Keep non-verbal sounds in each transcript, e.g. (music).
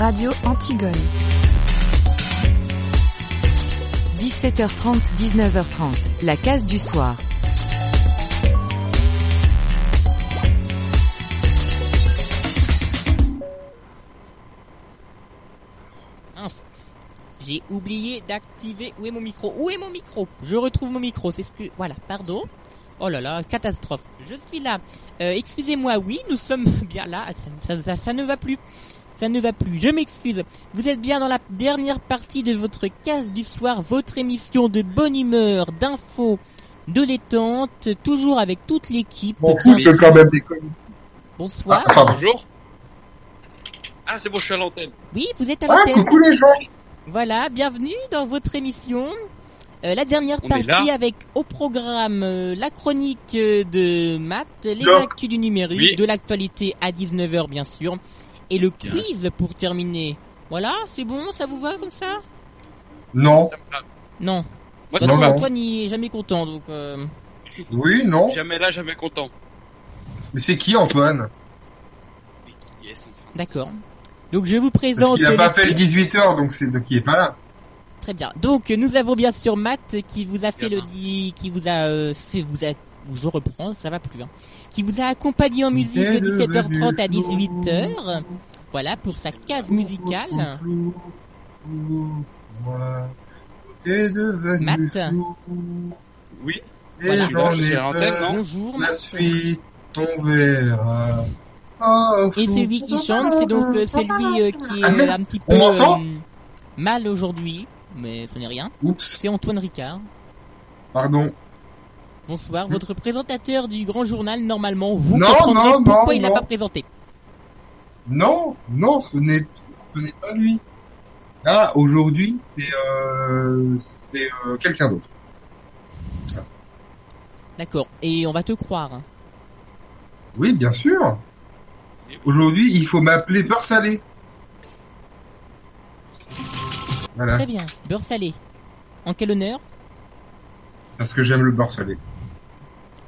Radio Antigone. 17h30, 19h30, la case du soir. J'ai oublié d'activer. Où est mon micro? Où est mon micro? Je retrouve mon micro. C'est ce que. Voilà. Pardon. Oh là là, catastrophe. Je suis là. Euh, excusez-moi. Oui, nous sommes (laughs) bien là. Ça ne va plus. Ça ne va plus. Je m'excuse. Vous êtes bien dans la dernière partie de votre case du soir, votre émission de bonne humeur, d'infos, de détente, toujours avec toute l'équipe. Bon, quand même des. Bonsoir. Ah. Bonjour. Ah, c'est bon, je suis à l'antenne. Oui, vous êtes à Ah, l'antenne. coucou les gens Voilà, bienvenue dans votre émission. Euh, la dernière On partie avec au programme euh, la chronique euh, de maths, les Donc. actus du numérique, Oui. de l'actualité à 19h bien sûr, et le Bien. quiz pour terminer. Voilà, c'est bon, ça vous va comme ça? Non. Non. Moi, ça. Antoine il est jamais content donc euh, oui, non. Jamais là, jamais content. Mais c'est qui Antoine? Mais qui est-ce enfin d'accord. Donc je vous Parce présente qu'il a pas fait le l'équipe. 18h, donc c'est donc il est pas là. Très bien. Donc nous avons bien sûr Matt qui vous a fait Bien. le di- qui vous a euh, fait vous a je reprends, ça va plus hein. Qui vous a accompapé en musique de T'es 17h30 à devenu 18h. Voilà pour sa case musicale. Matt. Oui. et Voilà. j'en ai peur. Bonjour La Matt. suite, on verra. Oh, Et celui qui chante, c'est donc euh, celui euh, qui est Ah, euh, un petit peu euh, mal aujourd'hui, mais ce n'est rien. Oups, C'est Antoine Ricard. pardon. Bonsoir, votre présentateur du grand journal, normalement, vous Non, comprendrez non, pourquoi non, il l'a non. pas présenté. Non, non, ce n'est ce n'est pas lui. Là, aujourd'hui, c'est euh, c'est euh, quelqu'un d'autre. D'accord. Et on va te croire. hein. Oui, bien sûr. Aujourd'hui, il faut m'appeler beurre salé. Voilà, Très bien. Beurre salé. En quel honneur? Parce que j'aime le beurre salé.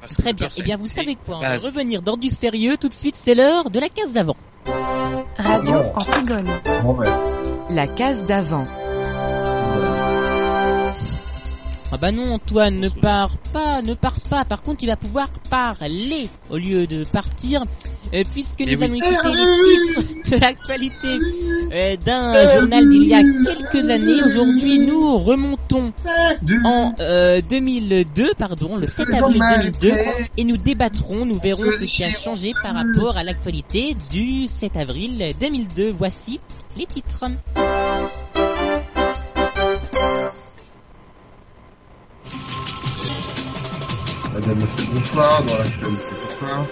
Parce Très bien. Eh bien, vous savez quoi On va revenir dans du sérieux. Tout de suite, c'est l'heure de la case d'avant. Radio. Antigone. Bon, La case d'avant. Ah bah non, Antoine, ne pars pas, ne pars pas. Par contre, tu vas pouvoir parler au lieu de partir, euh, puisque Mais nous oui. allons écouter les titres de l'actualité euh, d'un journal d'il y a quelques années. Aujourd'hui, nous remontons en euh, 2002, pardon, le 7 avril 2002, et nous débattrons, nous verrons ce qui a changé par rapport à l'actualité du 7 avril 2002. Voici les titres. Bonsoir, dans la.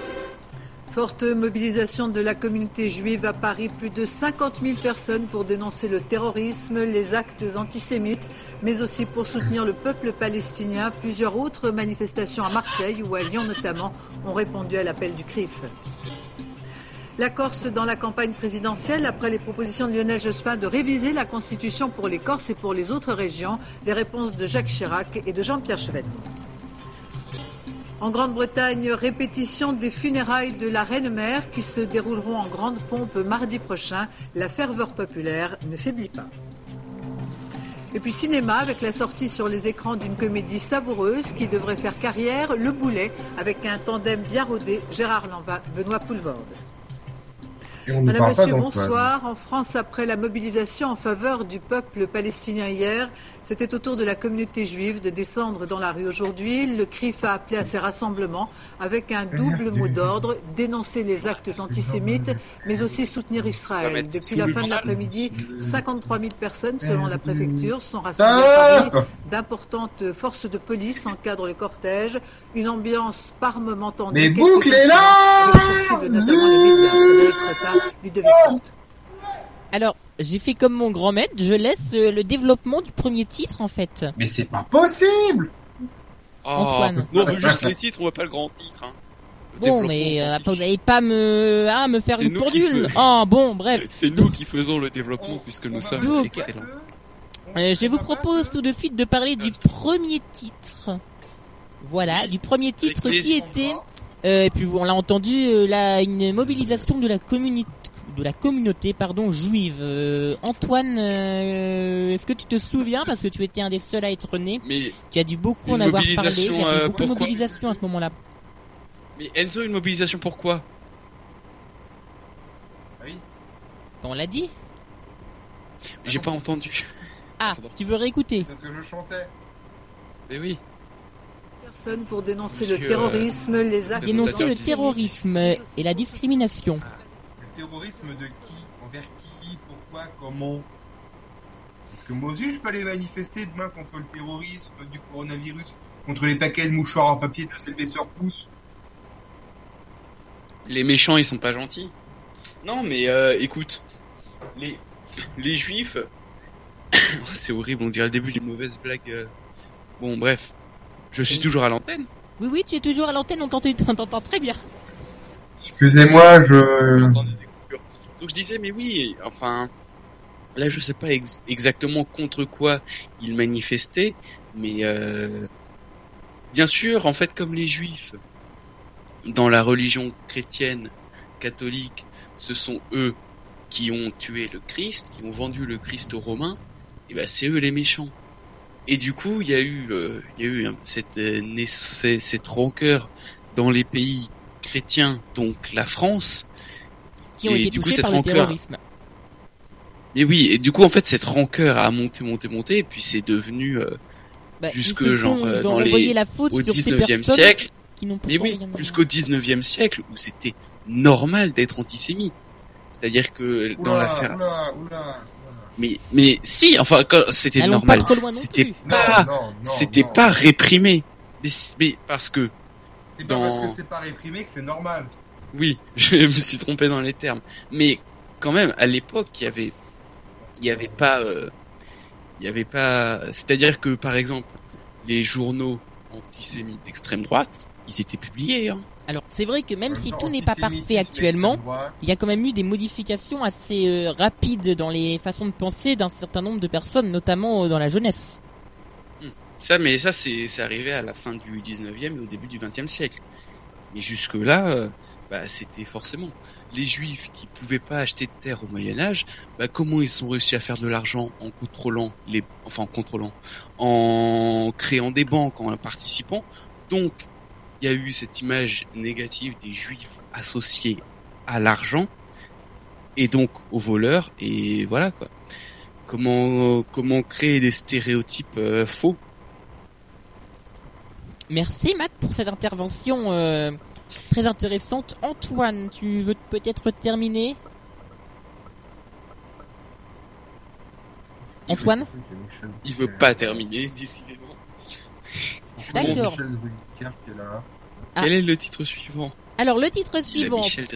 Forte mobilisation de la communauté juive à Paris, plus de 50 000 personnes pour dénoncer le terrorisme, les actes antisémites, mais aussi pour soutenir le peuple palestinien. Plusieurs autres manifestations à Marseille ou à Lyon notamment ont répondu à l'appel du CRIF. La Corse dans la campagne présidentielle après les propositions de Lionel Jospin de réviser la Constitution pour les Corses et pour les autres régions, des réponses de Jacques Chirac et de Jean-Pierre Chevènement. En Grande-Bretagne, répétition des funérailles de la reine-mère qui se dérouleront en grande pompe mardi prochain. La ferveur populaire ne faiblit pas. Et puis cinéma avec la sortie sur les écrans d'une comédie savoureuse qui devrait faire carrière, Le Boulet, avec un tandem bien rodé, Gérard Lanvin, Benoît Poulvorde. Et on ne Madame, parle Monsieur, bonsoir. En France, après la mobilisation en faveur du peuple palestinien hier, c'était au tour de la communauté juive de descendre dans la rue aujourd'hui. Le CRIF a appelé à ces rassemblements avec un double mot d'ordre, dénoncer les actes antisémites, mais aussi soutenir Israël. Depuis la fin de l'après-midi, 53 000 personnes, selon la préfecture, sont rassemblées à Paris. D'importantes forces de police encadrent le cortège. Une ambiance parlement tendue. Mais Quelques bouclez-la incidents Ludovic. Alors, j'ai fait comme mon grand maître, je laisse euh, le développement du premier titre en fait. Mais c'est pas possible Oh, Antoine. Nous, on veut juste les titres, on veut pas le grand titre. Hein. Le Bon, mais euh, vous n'allez pas me, ah, me faire une pendule. Oh, bon, bref. C'est nous qui faisons le développement puisque nous sommes Donc. excellents. Euh, je vous propose tout de suite de parler du premier titre. Voilà, du premier titre qui était, euh, et puis on l'a entendu, euh, la, une mobilisation de la communauté de la communauté pardon juive. Euh, Antoine, euh, est-ce que tu te souviens parce que tu étais un des seuls à être né, Mais, tu as dû beaucoup en avoir parlé, il y euh, beaucoup de mobilisation à ce moment-là. mais Enzo, une mobilisation pourquoi Ah oui. On l'a dit J'ai pas entendu. Ah, Pardon. tu veux réécouter? Parce que je chantais. Mais oui. Personnes pour dénoncer Monsieur, le terrorisme, les actes Dénoncer le terrorisme et la discrimination. Le terrorisme de qui? Envers qui? Pourquoi? Comment? Parce que moi aussi, je peux aller manifester demain contre le terrorisme du coronavirus, contre les paquets de mouchoirs en papier de cette épaisseur pouce. Les méchants, ils sont pas gentils. Non, mais euh, écoute, les les juifs, (coughs) Oh, c'est horrible, on dirait le début d'une mauvaise blague. euh. Bon, bref, je suis toujours à l'antenne. Oui, oui, tu es toujours à l'antenne, on t'entend très bien. Excusez-moi, je... Donc je disais, mais oui, enfin, là je sais pas ex- exactement contre quoi ils manifestaient, mais euh, bien sûr, en fait, comme les juifs, dans la religion chrétienne, catholique, ce sont eux qui ont tué le Christ, qui ont vendu le Christ aux Romains, et ben c'est eux les méchants. Et du coup, il y a eu, euh, il y a eu hein, cette, euh, cette cette rancœur dans les pays chrétiens, donc la France, Qui ont Et été du coup, touchés cette par le rancœur- terrorisme. Et oui, et du coup, en fait, cette rancœur a monté, monté, monté, et puis c'est devenu euh, Bah, Jusque, ils genre, font- euh, dans les- la faute au sur ces 19e personnes siècle. qui Mais oui, jusqu'au 19e siècle, où c'était normal d'être antisémite. C'est-à-dire que dans Oula, l'affaire... oula, oula, Mais, mais si, enfin, c'était normal. C'était pas, c'était pas réprimé. Mais, mais parce que, C'est pas parce que c'est pas réprimé que c'est normal. oui, (laughs) je me suis trompé dans les termes. Mais quand même, à l'époque, il y avait, il y avait pas, euh, il y avait pas, c'est-à-dire que, par exemple, les journaux antisémites d'extrême droite, ils étaient publiés, hein. Alors, c'est vrai que même si tout n'est pas parfait actuellement, il y a quand même eu des modifications assez euh, rapides dans les façons de penser d'un certain nombre de personnes, notamment euh, dans la jeunesse. Ça, mais ça, c'est, arrivé à la fin du 19e et au début du 20e siècle. Mais jusque-là, euh, bah, c'était forcément les juifs qui pouvaient pas acheter de terre au Moyen-Âge. Bah, comment ils ont réussi à faire de l'argent en contrôlant les, enfin, en contrôlant, en créant des banques, en participant. Donc, il y a eu cette image négative des juifs associés à l'argent et donc aux voleurs et voilà quoi. Comment, comment créer des stéréotypes euh, faux? Merci Matt pour cette intervention euh, très intéressante. Antoine, tu veux peut-être terminer? Antoine? Il veut pas terminer, décidément. Michel Drucker là. Ah. Quel est le titre suivant? Alors le titre Il a suivant, Michel.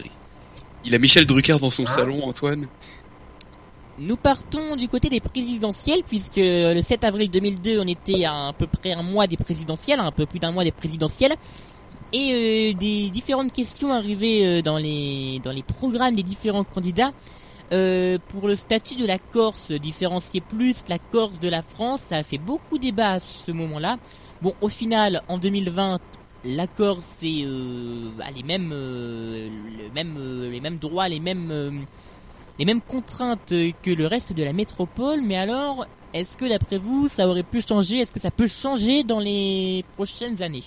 Il a Michel Drucker dans son Hein? salon, Antoine. nous partons du côté des présidentielles puisque le 7 avril 2002 on était à, à peu près un mois des présidentielles, un peu plus d'un mois des présidentielles. Et euh, des différentes questions arrivaient euh, dans les dans les programmes des différents candidats Euh, pour le statut de la Corse, différencier plus la Corse de la France, ça a fait beaucoup débat à ce moment-là. Bon, au final, en 2020, la Corse c'est euh, bah, les mêmes, euh, euh, les mêmes droits, les mêmes, les mêmes contraintes que le reste de la métropole. Mais alors, est-ce que d'après vous, ça aurait pu changer? Est-ce que ça peut changer dans les prochaines années?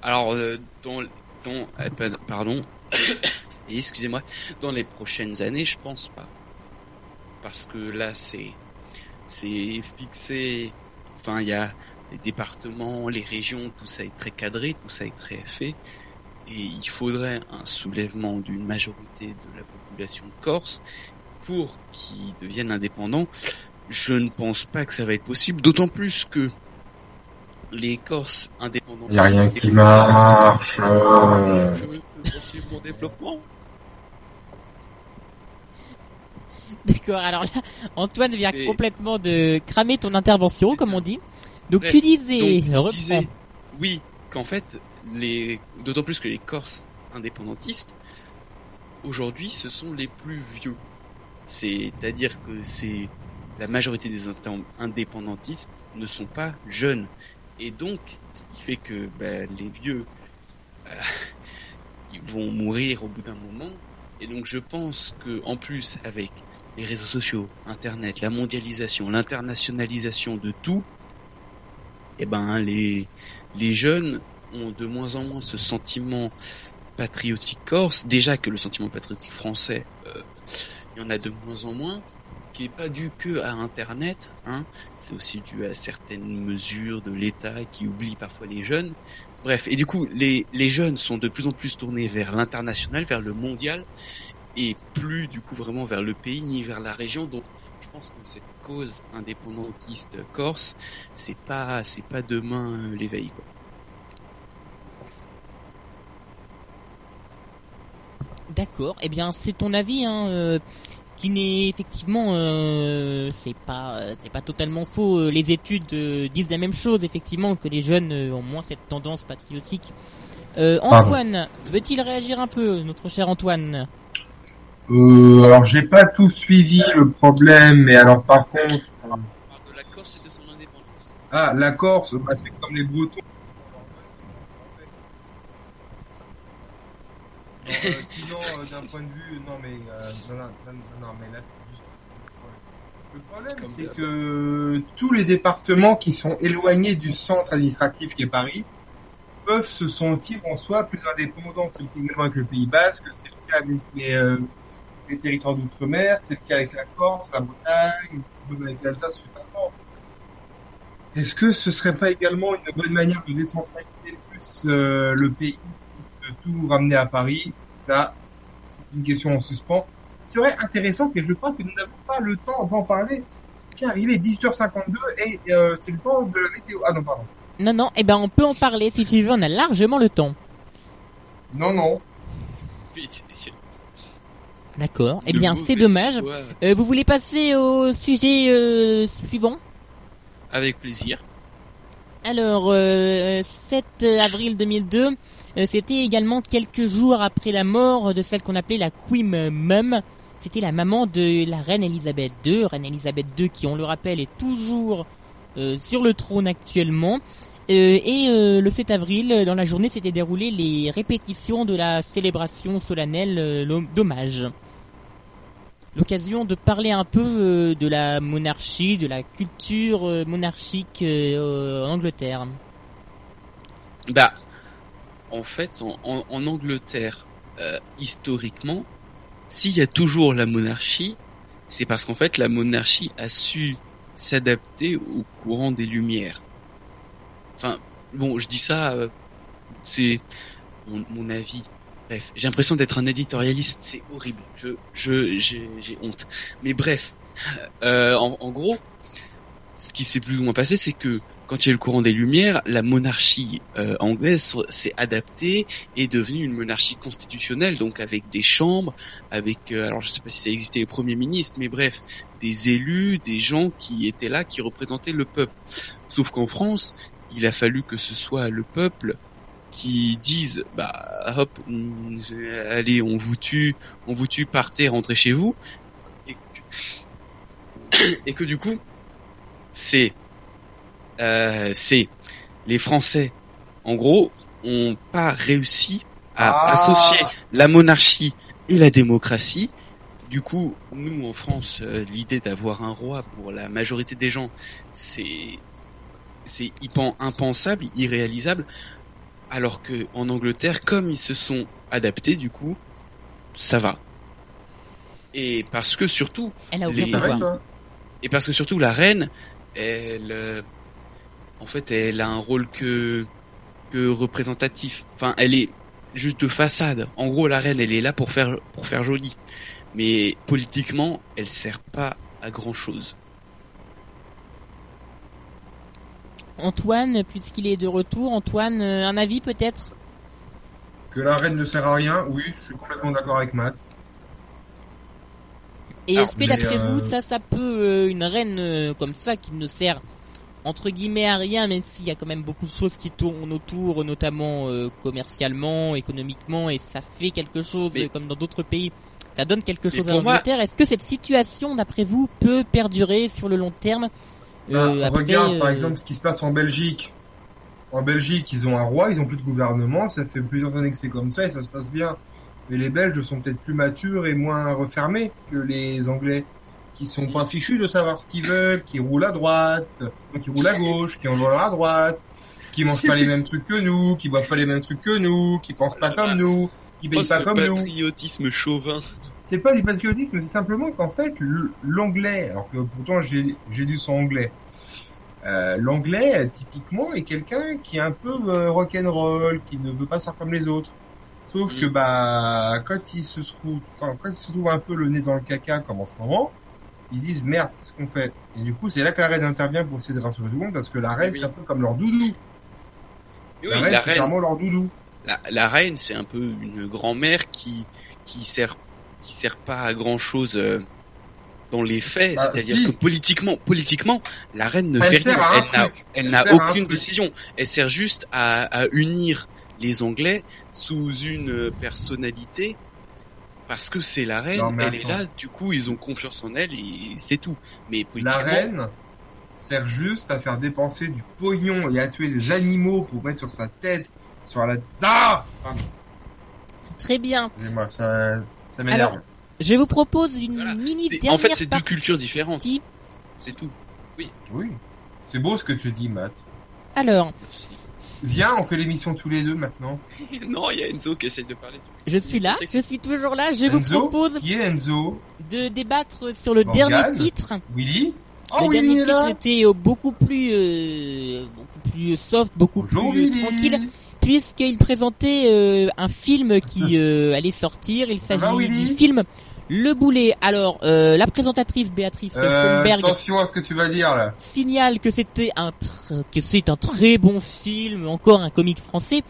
Alors, dans, dans, pa- pardon, (coughs) (coughs) excusez-moi, dans les prochaines années, je pense pas. Parce que là, c'est, c'est fixé, enfin, il y a les départements, les régions, tout ça est très cadré, tout ça est très fait. Et il faudrait un soulèvement d'une majorité de la population corse pour qu'ils deviennent indépendants. Je ne pense pas que ça va être possible, d'autant plus que les Corses indépendants. Y a rien qui marche. développement. (laughs) D'accord, alors là, Antoine vient Et- complètement de cramer ton intervention, comme on dit. Donc tu disais, Donc, je reprends. disais, oui, qu'en fait, les, d'autant plus que les Corses indépendantistes, aujourd'hui, ce sont les plus vieux. C'est-à-dire que c'est, la majorité des indé- indépendantistes ne sont pas jeunes. Et donc, ce qui fait que, bah, les vieux, euh, (laughs) ils vont mourir au bout d'un moment. Et donc je pense que en plus avec les réseaux sociaux, Internet, la mondialisation, l'internationalisation de tout, eh ben les les jeunes ont de moins en moins ce sentiment patriotique corse. Déjà que le sentiment patriotique français, euh, il y en a de moins en moins, qui est pas dû que à Internet. Hein. C'est aussi dû à certaines mesures de l'État qui oublient parfois les jeunes. Bref, et du coup, les, les jeunes sont de plus en plus tournés vers l'international, vers le mondial, et plus du coup vraiment vers le pays ni vers la région. Donc, je pense que cette cause indépendantiste corse, c'est pas, c'est pas demain euh, l'éveil. Quoi. D'accord. Eh bien, c'est ton avis, hein, euh, qui n'est effectivement, euh, c'est pas, euh, c'est pas totalement faux. Les études euh, disent la même chose, effectivement, que les jeunes euh, ont moins cette tendance patriotique. Euh, Antoine, veut-il réagir un peu, notre cher Antoine? Euh, alors j'ai pas tout suivi le problème, mais alors par contre, de la Corse et de son indépendance. ah la Corse, bah, c'est comme les Bretons. Euh, sinon, euh, d'un point de vue, non mais, euh, non, non, non, mais là c'est juste le problème. C'est que tous les départements qui sont éloignés du centre administratif qui est Paris peuvent se sentir en soi plus indépendants. C'est le cas également avec le Pays Basque, c'est le cas avec les, euh, les territoires d'outre-mer, c'est le cas avec la Corse, la Bretagne, même avec l'Alsace temps. Est-ce que ce serait pas également une bonne manière de décentraliser plus euh, le pays, de tout ramener à Paris? Ça, c'est une question en suspens. C'est serait intéressant, mais je crois que nous n'avons pas le temps d'en parler, car il est 18h52 et euh, c'est le temps de la météo. Ah non, pardon. Non, non, eh ben, on peut en parler si tu veux, on a largement le temps. Non, non. D'accord. Eh bien, c'est dommage. Euh, vous voulez passer au sujet euh, suivant? Avec plaisir. Alors, euh, 7 avril 2002, euh, c'était également quelques jours après la mort de celle qu'on appelait la Queen Mum. C'était la maman de la reine Elisabeth II. Reine Elisabeth II qui, on le rappelle, est toujours euh, sur le trône actuellement. Euh, et euh, le 7 avril, dans la journée, s'étaient déroulées les répétitions de la célébration solennelle euh, d'hommage. L'occasion de parler un peu euh, de la monarchie, de la culture euh, monarchique euh, en Angleterre. Bah, en fait, en, Angleterre, historiquement, s'il y a toujours la monarchie, c'est parce qu'en fait, la monarchie a su s'adapter au courant des Lumières. Enfin, bon, je dis ça, c'est mon avis. Bref, j'ai l'impression d'être un éditorialiste, c'est horrible. Je, je, j'ai, honte. Mais bref, euh, en, en gros, ce qui s'est plus ou moins passé, c'est que quand il y a eu le courant des Lumières, la monarchie euh, anglaise s'est adaptée et est devenue une monarchie constitutionnelle, donc avec des chambres, avec, euh, alors je sais pas si ça existait les premiers ministres, mais bref, des élus, des gens qui étaient là, qui représentaient le peuple. Sauf qu'en France, il a fallu que ce soit le peuple qui dise, bah hop, allez, on vous tue, on vous tue, partez, rentrez chez vous, et que, (coughs) et que du coup, c'est euh, c'est les Français, en gros, ont pas réussi à Ah. associer la monarchie et la démocratie. Du coup, nous en France, euh, l'idée d'avoir un roi pour la majorité des gens, c'est c'est impensable, irréalisable. Alors que en Angleterre, comme ils se sont adaptés, du coup, ça va. Et parce que surtout, Elle a Les- et parce que surtout la reine, elle, euh, en fait, elle a un rôle que que représentatif. Enfin, elle est juste de façade. En gros, la reine, elle est là pour faire pour faire joli, mais politiquement, elle sert pas à grand chose. Antoine, puisqu'il est de retour, Antoine, euh, un avis peut-être? Que la reine ne sert à rien, oui, je suis complètement d'accord avec Matt. Et est-ce que d'après euh, vous, ça, ça peut, euh, une reine euh, comme ça, qui ne sert entre guillemets à rien, même s'il y a quand même beaucoup de choses qui tournent autour, notamment euh, commercialement, économiquement, et ça fait quelque chose, Mais- euh, comme dans d'autres pays, ça donne quelque Mais chose à l'Angleterre? Est-ce que cette situation, d'après vous, peut perdurer sur le long terme? euh, Bah, après, regarde par euh, exemple ce qui se passe en Belgique. En Belgique, ils ont un roi, ils ont plus de gouvernement, ça fait plusieurs années que c'est comme ça et ça se passe bien. mais les Belges sont peut-être plus matures et moins refermés que les Anglais, qui sont pas fichus de savoir ce qu'ils veulent, qui roulent à droite, qui roulent à gauche, qui en volent à droite, qui mangent pas les mêmes trucs que nous, qui boivent pas les mêmes trucs que nous, qui pensent pas comme nous, qui Oh, payent pas ce comme nous. patriotisme chauvin. C'est pas du patriotisme, c'est simplement qu'en fait, l'anglais, alors que pourtant j'ai lu son anglais, euh, l'anglais, typiquement, est quelqu'un qui est un peu euh, rock'n'roll, qui ne veut pas faire comme les autres. Sauf Mm. que bah quand il se trouve quand, quand il se trouve un peu le nez dans le caca comme en ce moment, ils disent merde, qu'est-ce qu'on fait? Et du coup, c'est là que la reine intervient pour essayer de rassurer tout le monde parce que la reine Oui. c'est un peu comme leur doudou. Oui, la reine c'est reine, clairement leur doudou. la, la reine, c'est un peu une grand-mère qui qui sert qui sert pas à grand chose dans les faits. Bah, C'est-à-dire si. que politiquement, politiquement, la reine ne Elle fait rien. Elle n'a aucune décision. Elle sert juste à, à unir les Anglais sous une personnalité. Parce que c'est la reine, Non, elle est là, du coup ils ont confiance en elle et c'est tout. Mais La politiquement, reine sert juste à faire dépenser du pognon et à tuer des animaux pour mettre sur sa tête, sur la... Ah Pardon, Très bien. Excusez-moi, ça, ça m'énerve. Je vous propose une Voilà. mini c'est- dernière en fait c'est deux cultures différentes. C'est tout. Oui. C'est beau ce que tu dis, Matt. Alors, Merci. Viens, on fait l'émission tous les deux maintenant. (laughs) non, il y a Enzo qui essaie de parler. je suis là, je suis toujours là. Je vous propose qui est Enzo de débattre sur le Morgane. dernier titre. Willy Oh, le Willy dernier titre était euh, beaucoup plus, euh, beaucoup plus soft, beaucoup Bonjour plus Willy tranquille, puisqu'il présentait euh, un film qui (laughs) euh, allait sortir. Il s'agit Willy du film Le Boulet. Alors, euh, la présentatrice Béatrice euh, Schoenberg Attention à ce que tu vas dire là. signale que c'était un tr- que c'est un très bon film, encore un comique français.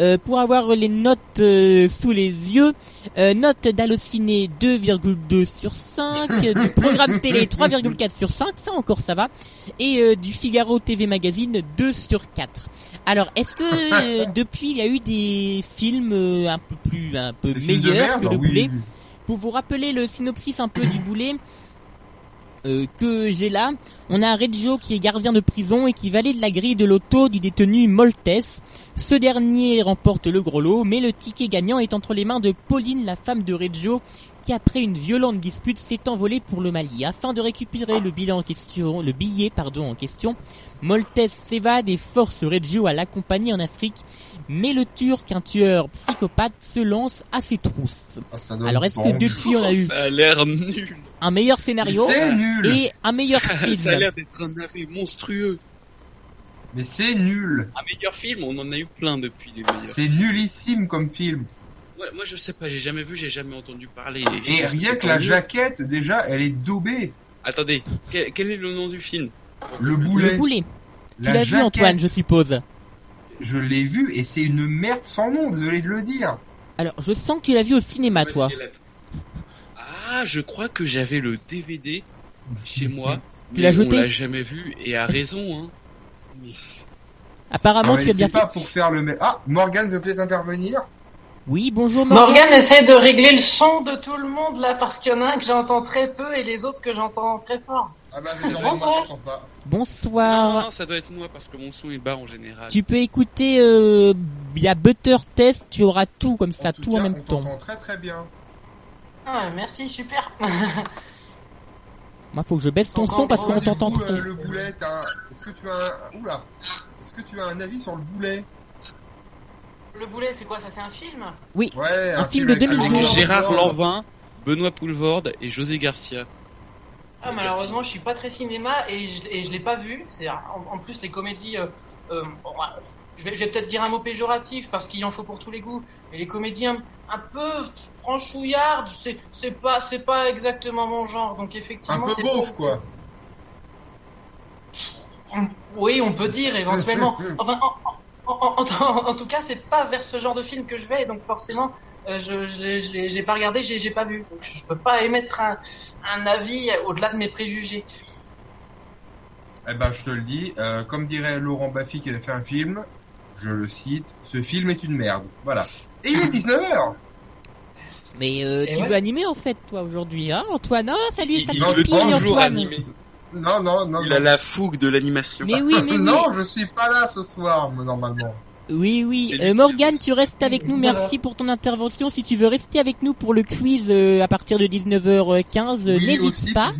Euh, pour avoir les notes euh, sous les yeux, euh, note d'Allociné 2,2 sur 5, du (laughs) programme télé 3,4 sur 5, ça encore ça va, et du Figaro TV Magazine 2 sur 4. Alors, est-ce que euh, (laughs) depuis il y a eu des films euh, un peu plus un peu meilleurs merde, que le oui. boulet pour vous rappeler le synopsis un peu du boulet euh, que j'ai là, on a Reggio qui est gardien de prison et qui valide la grille de l'auto du détenu Moltes. Ce dernier remporte le gros lot, mais le ticket gagnant est entre les mains de Pauline, la femme de Reggio, qui après une violente dispute s'est envolée pour le Mali. Afin de récupérer le bilan en question, le billet pardon en question, Moltes s'évade et force Reggio à l'accompagner en Afrique. Mais le Turc, un tueur psychopathe, se lance à ses trousses. Ah, Alors est-ce que depuis on a eu Ça a l'air nul. un meilleur scénario C'est nul et un meilleur (laughs) Ça a film l'air d'être un navet monstrueux. Mais c'est nul Un meilleur film, on en a eu plein depuis des meilleurs. C'est nullissime comme film. Moi je sais pas, j'ai jamais vu, j'ai jamais entendu parler. Et rien que la jaquette, déjà, elle est daubée. Attendez, quel, quel est le nom du film? Le boulet. Le boulet. Tu La l'as vu Antoine, je suppose. Je l'ai vu et c'est une merde sans nom, désolé de le dire. Alors, je sens que tu l'as vu au cinéma, toi. Ah, je crois que j'avais le DVD chez moi. (laughs) Tu l'as jeté On l'a jamais vu et à raison, hein. Mais- Apparemment, Ah, tu as bien fait. pas pour faire le. Ah, Morgane veut peut-être intervenir. Oui, bonjour Morgane. Morgane essaie de régler le son de tout le monde là parce qu'il y en a un que j'entends très peu et les autres que j'entends très fort. Ah bah Bonsoir. moi je t'entends pas. Non, Bonsoir. non, ça doit être moi parce que mon son est bas en général. Tu peux écouter euh, via Butter Test, tu auras tout comme ça, En tout, cas, en même on temps. très très bien. Ah merci super. Moi, faut que je baisse ton son parce qu'on t'entend trop. euh, le boulet, t'as un... est-ce que tu as un... Oula. Est-ce que tu as un avis sur le boulet? Le boulet c'est quoi ça c'est un film Oui, Ouais, Un film de avec 2012. Alexandre Gérard. Lanvin, Benoît Poulvorde et José Garcia. Ah malheureusement je suis pas très cinéma et je, et je l'ai pas vu. C'est en, en plus les comédies. euh, euh, bon, bah, je vais, je vais peut-être dire un mot péjoratif parce qu'il en faut pour tous les goûts. Mais les comédies un, un peu franchouillardes, c'est c'est pas c'est pas exactement mon genre. Donc Un effectivement peu c'est beauf, pas- quoi. Oui, on peut dire éventuellement. Enfin, en, en- en- en- en tout cas, c'est pas vers ce genre de film que je vais, donc forcément, euh, je je l'ai- je l'ai j'ai pas regardé, j'ai j'ai pas vu. Donc, je peux pas émettre un, un avis au-delà de mes préjugés. Eh ben, je te le dis, euh, comme dirait Laurent Baffy qui a fait un film, je le cite, ce film est une merde. Voilà. Et il est 19h Mais euh, tu ouais. veux animer en fait, toi, aujourd'hui, hein, Antoine? Oh, salut, ça il toujours Antoine. Non, non, non. Il non. a la fougue de l'animation. Mais oui, mais (laughs) oui. non, je suis pas là ce soir, normalement. Oui, oui. Euh, Morgane, tu restes avec nous. Merci pour ton intervention. Si tu veux rester avec nous pour le quiz euh, à partir de 19h15, euh, Oui, n'hésite pas.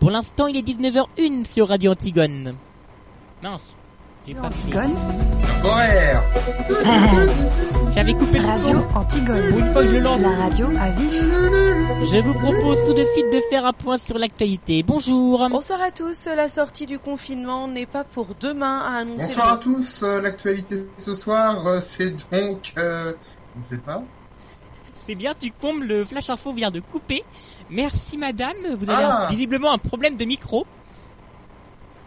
Pour l'instant, il est 19h01 sur Radio Antigone. Mince. J'ai pas fini. Antigone, Horaire. J'avais coupé le Radio son. Antigone. Pour une fois que je le lance. La radio à vif. Je vous propose tout de suite de faire un point sur l'actualité. Bonjour. Bonsoir à tous, la sortie du confinement n'est pas pour demain à annoncer. Bonsoir à tous. euh, L'actualité ce soir, euh, c'est donc, euh, je ne sais pas. C'est bien, tu combles, le Flash Info vient de couper. Merci madame, vous avez Ah. visiblement un problème de micro.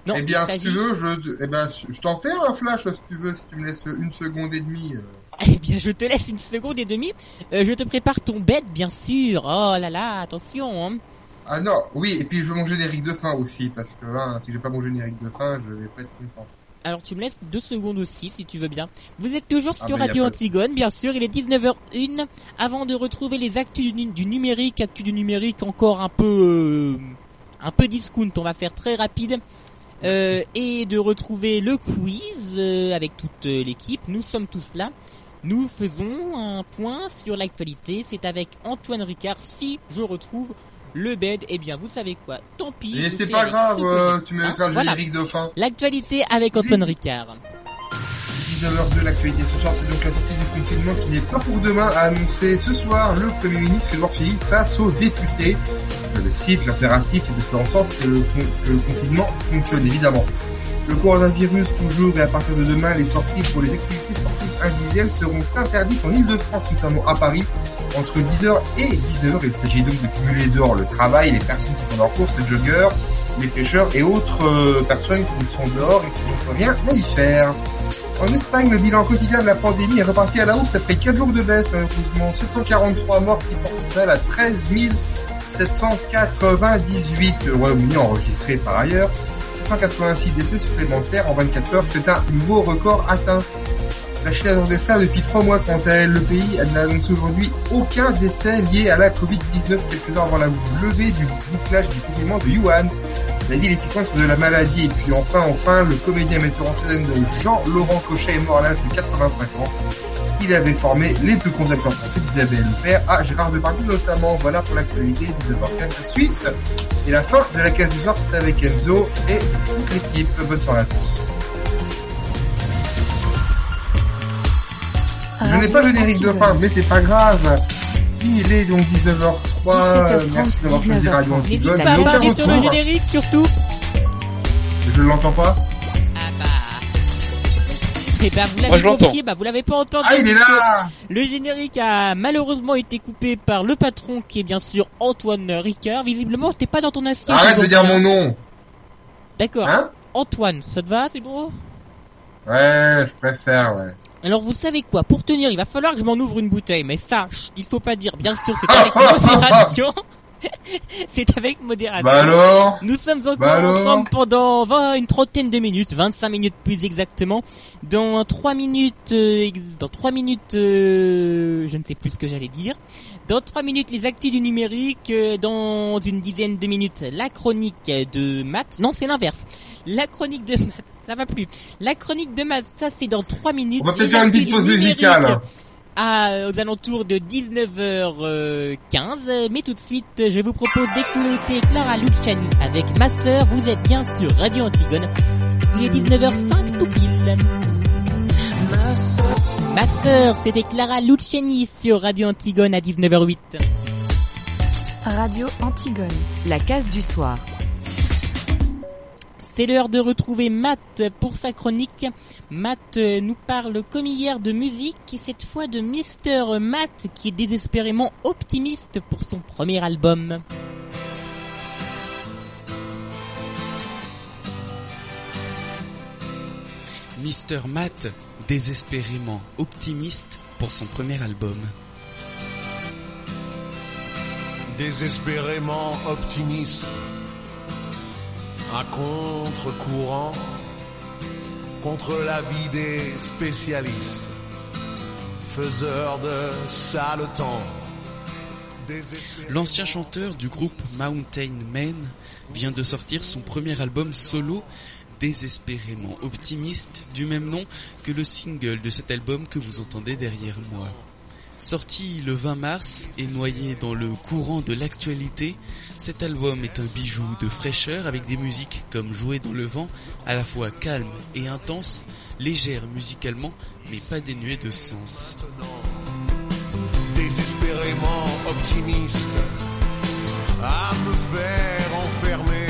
Non, eh bien, si tu veux, je, eh ben, je t'en fais un flash si tu veux, si tu me laisses une seconde et demie. euh. Eh bien, je te laisse une seconde et demie. Euh, je te prépare ton bête, bien sûr. Oh là là, attention. Hein. Ah non, oui, et puis je veux mon générique de fin aussi, parce que hein, si j'ai pas mon générique de fin, je vais pas être content. Alors, tu me laisses deux secondes aussi, si tu veux bien. Vous êtes toujours Ah, sur Radio de- Antigone, bien sûr. Il est 19h01. Avant de retrouver les actus du numérique, actus du numérique encore un peu, euh, un peu discount. On va faire très rapide. Euh, et de retrouver le quiz euh, avec toute euh, l'équipe. Nous sommes tous là. Nous faisons un point sur l'actualité. C'est avec Antoine Ricard. Si je retrouve le bed, eh bien, vous savez quoi? Tant pis. Mais c'est pas grave, euh, tu me Hein faire le Voilà. générique de fin. L'actualité avec Antoine. Ricard. 19h de l'actualité ce soir, c'est donc la sortie du confinement qui n'est pas pour demain, a annoncé ce soir le Premier ministre Edouard Philippe face aux députés. Le cite, l'impératif c'est de faire en sorte que le, confinement fonctionne évidemment. Le coronavirus toujours et à partir de demain, les sorties pour les activités sportives individuelles seront interdites en Ile-de-France, notamment à Paris, entre 10h et 19h. Il s'agit donc de cumuler dehors le travail, les personnes qui font leur course, les joggeurs, les pêcheurs et autres euh, personnes qui sont dehors et qui n'ont rien à y faire. En Espagne, le bilan quotidien de la pandémie est reparti à la hausse après 4 jours de baisse, malheureusement. 743 morts qui portent à 13 798 au Royaume-Uni enregistrés par ailleurs. 786 décès supplémentaires en 24 heures, c'est un nouveau record atteint. La Chine attendait ça depuis 3 mois quant à elle. Le pays n'a annoncé aujourd'hui aucun décès lié à la Covid-19 quelques heures avant la levée du bouclage du confinement de Yuan la ville épicentre de la maladie. Et puis enfin, enfin, le comédien metteur en scène Jean-Laurent Cochet est mort à l'âge de 85 ans. Il avait formé les plus grands acteurs français d'Isabelle Huppert à Gérard Depardieu notamment. Voilà pour l'actualité, 19h04 de suite. Et la fin de la case du soir, c'est avec Enzo et toute l'équipe. Bonne soirée à tous. Je n'ai pas le générique de fin, mais c'est pas grave. Il est donc 19h03. 17h30, Merci d'avoir choisi Radio 19h30. N'hésite Antigone. pas à sur le générique surtout. Je l'entends pas. Bah. Eh bah vous l'avez compris, bah vous l'avez pas entendu. Ah, il est là Le générique a malheureusement été coupé par le patron qui est bien sûr Antoine Ricard. Visiblement c'était pas dans ton assiette. Arrête de dire mon nom D'accord. Hein Antoine, ça te va, c'est bon? Ouais, je préfère, ouais. Alors vous savez quoi? Pour tenir, il va falloir que je m'en ouvre une bouteille. Mais ça, chut, il faut pas dire. Bien sûr, c'est avec modération. (laughs) (laughs) c'est avec modération. Bah alors Nous sommes encore Bah alors ensemble pendant vingt- une trentaine de minutes, 25 minutes plus exactement. Dans trois minutes, euh, dans trois minutes, euh, je ne sais plus ce que j'allais dire. Dans trois minutes, les actus du numérique. euh, dans une dizaine de minutes, la chronique de maths. Non, c'est l'inverse. La chronique de maths, ça va plus. La chronique de maths, ça c'est dans trois minutes. On va peut-être faire une petite pause musicale. Aux alentours de 19h15. Mais tout de suite, je vous propose d'écouter Clara Luciani avec ma sœur. Vous êtes bien sur Radio Antigone. Il est 19h05 tout pile. Ma sœur, c'était Clara Luciani sur Radio Antigone à 19h08. Radio Antigone. La case du soir. C'est l'heure de retrouver Matt pour sa chronique. Matt nous parle comme hier de musique et cette fois de Mr. Matt qui est désespérément optimiste pour son premier album. Mr. Matt, désespérément optimiste pour son premier album. désespérément optimiste, à contre-courant, contre l'avis des spécialistes, faiseurs de sale L'ancien chanteur du groupe Mountain Men vient de sortir son premier album solo désespérément optimiste du même nom que le single de cet album que vous entendez derrière moi. Sorti le 20 mars et noyé dans le courant de l'actualité, cet album est un bijou de fraîcheur avec des musiques comme Jouer dans le vent, à la fois calme et intense, légère musicalement mais pas dénuée de sens. Désespérément optimiste à me faire enfermer.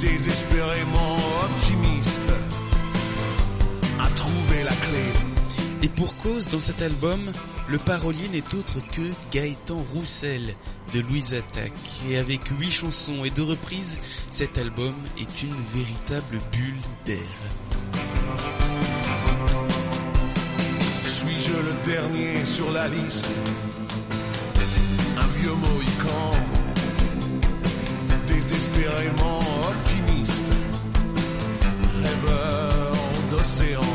Désespérément optimiste à trouver la clé. Et pour cause, dans cet album, le parolier n'est autre que Gaëtan Roussel de Louise Attaque. Et avec huit chansons et deux reprises, cet album est une véritable bulle d'air. Suis-je le dernier sur la liste? Un vieux mohican Désespérément optimiste Rêveur d'océan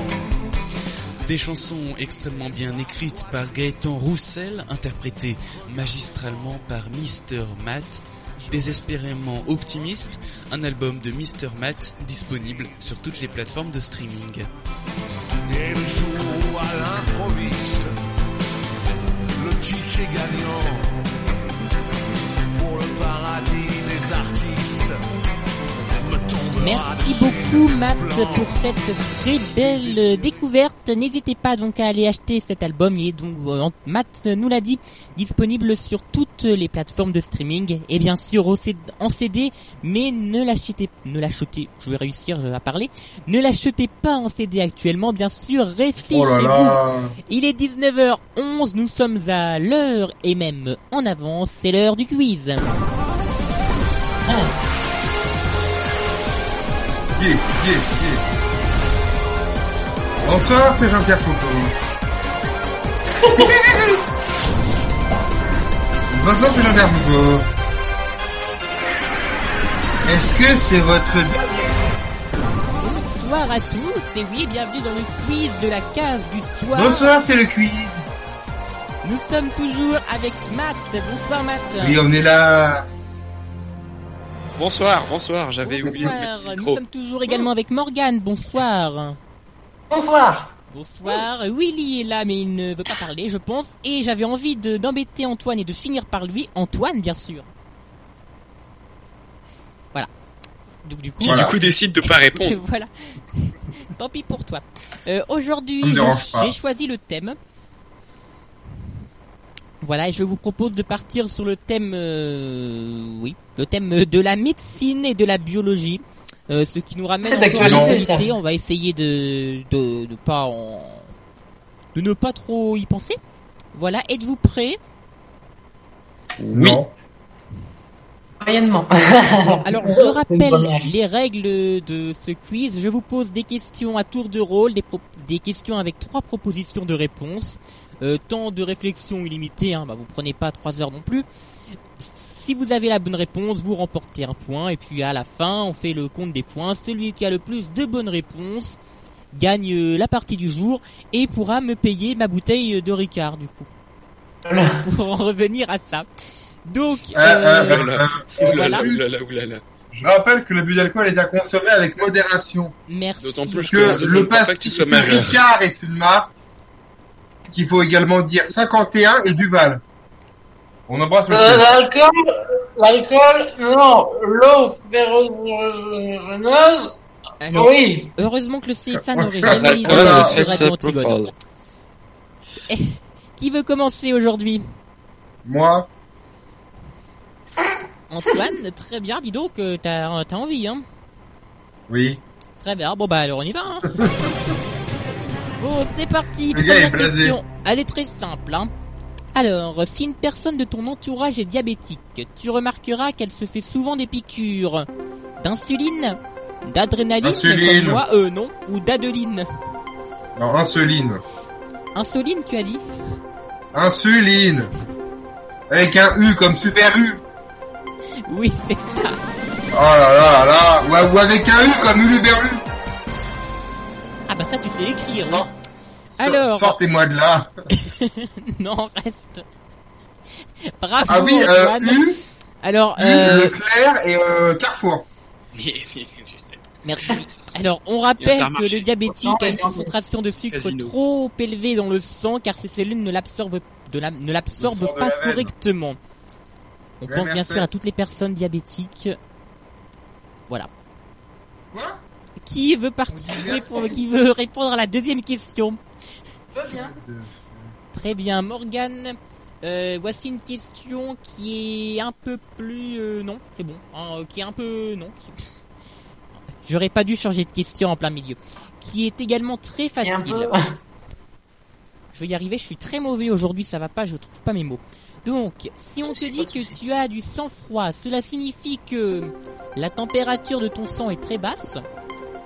Des chansons extrêmement bien écrites par Gaëtan Roussel, interprétées magistralement par Mr. Matt, désespérément optimiste, un album de Mr. Matt disponible sur toutes les plateformes de streaming. Merci beaucoup Matt pour cette très belle découverte. N'hésitez pas donc à aller acheter cet album. Il est donc, euh, Matt nous l'a dit, disponible sur toutes les plateformes de streaming et bien sûr en CD. Mais ne l'achetez, ne l'achetez, je vais réussir à parler. Ne l'achetez pas en CD actuellement. Bien sûr, restez Oh là chez vous. Il est 19h11, nous sommes à l'heure et même en avance. C'est l'heure du quiz. Yeah, yeah, yeah. Bonsoir, c'est Jean-Pierre Foucault. (laughs) Bonsoir, c'est Jean-Pierre Foucault. Est-ce que c'est votre Bonsoir à tous et oui, bienvenue dans le quiz de la case du soir. Bonsoir, c'est le quiz. Nous sommes toujours avec Matt. Bonsoir Matt. Oui, on est là. Bonsoir, bonsoir, j'avais oublié de Bonsoir. Nous sommes toujours également avec Morgane. Bonsoir. Bonsoir. Bonsoir. Willy est là mais il ne veut pas parler, je pense. Et j'avais envie de d'embêter Antoine et de finir par lui. Antoine, bien sûr. Voilà. Donc du coup, Qui Voilà. du coup décide de pas (laughs) répondre. voilà. Tant pis pour toi. Euh, Aujourd'hui, j'ai choisi le thème. Voilà, et je vous propose de partir sur le thème, euh, oui, le thème de la médecine et de la biologie, euh, ce qui nous ramène à l'actualité. On va essayer de, de, de pas en, de ne pas trop y penser. Voilà, êtes-vous prêts Oui. Moyennement. Alors, je rappelle les règles de ce quiz. Je vous pose des questions à tour de rôle, des, pro- des questions avec trois propositions de réponse. Euh, temps de réflexion illimité, hein, bah, vous prenez pas trois heures non plus. Si vous avez la bonne réponse, vous remportez un point. Et puis à la fin, on fait le compte des points. Celui qui a le plus de bonnes réponses gagne euh, la partie du jour et pourra me payer ma bouteille de Ricard du coup. (laughs) Pour en revenir à ça. Donc, Euh, euh. Je rappelle que l'abus d'alcool est à consommer avec modération. merci. D'autant plus Que je le pastis que que majeur. Ricard est une marque qu'il faut également dire 51 et Duval. On embrasse le Euh, l'alcool, l'alcool, non, l'eau ferrugineuse, Alors, oui. Heureusement que le CSA Ouais, n'aurait jamais sur Radio Antigone. Qui veut commencer aujourd'hui? Moi, Antoine, très bien, dis donc, euh, t'as t'as envie, hein? Oui. Très bien, bon bah alors on y va, hein (laughs) Bon, c'est parti, Le première question. Elle est très simple, hein alors, si une personne de ton entourage est diabétique, tu remarqueras qu'elle se fait souvent des piqûres d'insuline, d'adrénaline, Insuline. comme moi, euh non, ou d'adeline. Non, insuline. Insuline, tu as dit? Insuline. Avec un U comme super U. Oui, c'est ça. Oh là là là là. Ou, ou avec un U comme Uluberlu. Ah bah ça, tu sais l'écrire. Hein. Alors- Sortez-moi de là. (laughs) non, reste. Bravo, Ah oui, euh. U, Alors, U, euh, Leclerc et euh, Carrefour. (laughs) Je sais. Merci. Alors, on rappelle que le diabétique Non, a une concentration de sucre Casino. trop élevée dans le sang car ses cellules ne l'absorbent de la- ne de pas la correctement. On Ouais, pense bien merci. sûr à toutes les personnes diabétiques. Voilà. Quoi? Qui veut participer pour, qui veut répondre à la deuxième question bien. Très bien, Morgane. Euh, voici une question qui est un peu plus euh, non, c'est bon, hein, qui est un peu non. qui- J'aurais pas dû changer de question en plein milieu. Qui est également très facile. peu... Je vais y arriver, je suis très mauvais aujourd'hui, ça va pas, je trouve pas mes mots. Donc, si on te dit que tu as du sang-froid, cela signifie que la température de ton sang est très basse,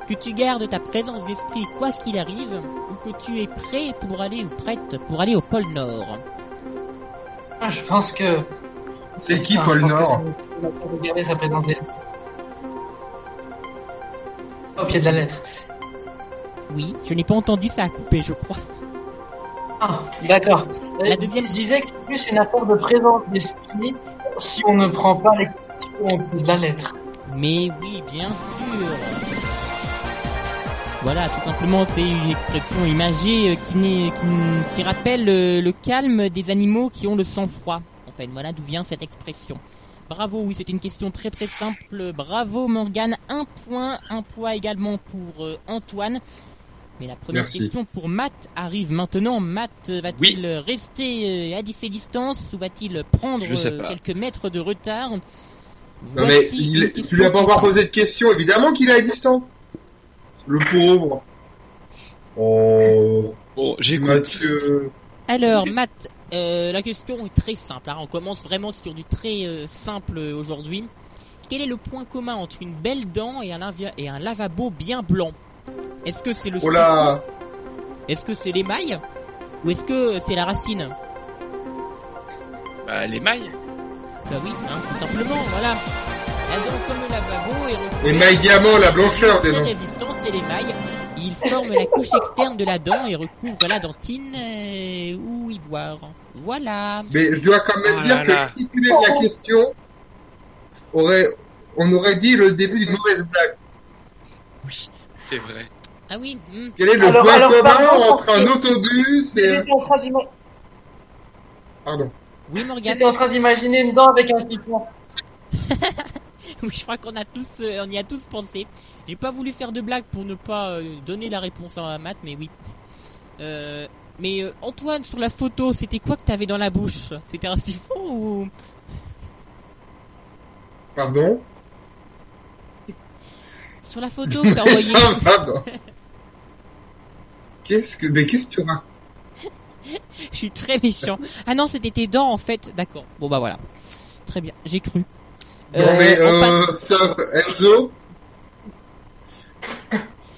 que tu gardes ta présence d'esprit quoi qu'il arrive, ou que tu es prêt pour aller ou prête pour aller au pôle Nord. Ah, Je pense que... C'est qui Enfin, que Nord c'est- il a garder sa présence d'esprit. Au pied de la lettre. Oui, je n'ai pas entendu, ça a coupé, je crois. Ah, d'accord. Euh, La deuxième- Je disais que c'est plus une affaire de présence d'esprit si on ne prend pas l'expression au pied de la lettre. Mais oui, bien sûr. Voilà, tout simplement, c'est une expression imagée euh, qui, n'est- qui, qui rappelle euh, le calme des animaux qui ont le sang-froid. En fait, voilà d'où vient cette expression. Bravo, oui, c'est une question très très simple. Bravo Morgane, un point, un point également pour euh, Antoine. Mais la première Merci. question pour Matt arrive maintenant. Matt euh, va-t-il euh, rester euh, à ses distances ou va-t il prendre euh, quelques mètres de retard? Non mais il- tu lui as pas encore posé de question, évidemment qu'il est à distance. Le pauvre. Oh, Bon, j'écoute. Mathieu. Alors, Matt, euh, la question est très simple. hein. On commence vraiment sur du très euh, simple euh, aujourd'hui. Quel est le point commun entre une belle dent et un, lavia- et un lavabo bien blanc? Est-ce que c'est le Oh Est-ce que c'est l'émail? Ou est-ce que c'est la racine? Bah, les mailles. Bah oui, hein, tout simplement, voilà. La dent comme le lavabo est recouverte Émail diamant, la blancheur des dents. résistant, c'est l'émail. Il forme la couche externe de la dent et recouvre la dentine euh, ou ivoire. Voilà. Mais je dois quand même Oh dire là que là. le titulaire de la question aurait, on aurait dit le début d'une mauvaise blague. C'est vrai. Ah oui, hmm. Quel est le Alors- point alors, commun pardon, entre un parce autobus et un... J'étais en train d'ima- Pardon. oui Morgane. j'étais en train d'imaginer une dent avec un siphon. (laughs) Oui, (laughs) je crois qu'on a tous, euh, on y a tous pensé. J'ai pas voulu faire de blague pour ne pas euh, donner la réponse à Matt, mais oui. Euh, mais Antoine, sur la photo, c'était quoi que t'avais dans la bouche? C'était un siphon ou? Pardon? (laughs) Sur la photo que t'as envoyée (laughs) pardon. Qu'est-ce que, mais qu'est-ce que tu racontes Je suis très méchant. Ah non, c'était tes dents en fait. D'accord. Bon bah voilà. Très bien, j'ai cru. Non mais, on passe- euh, ça, Enzo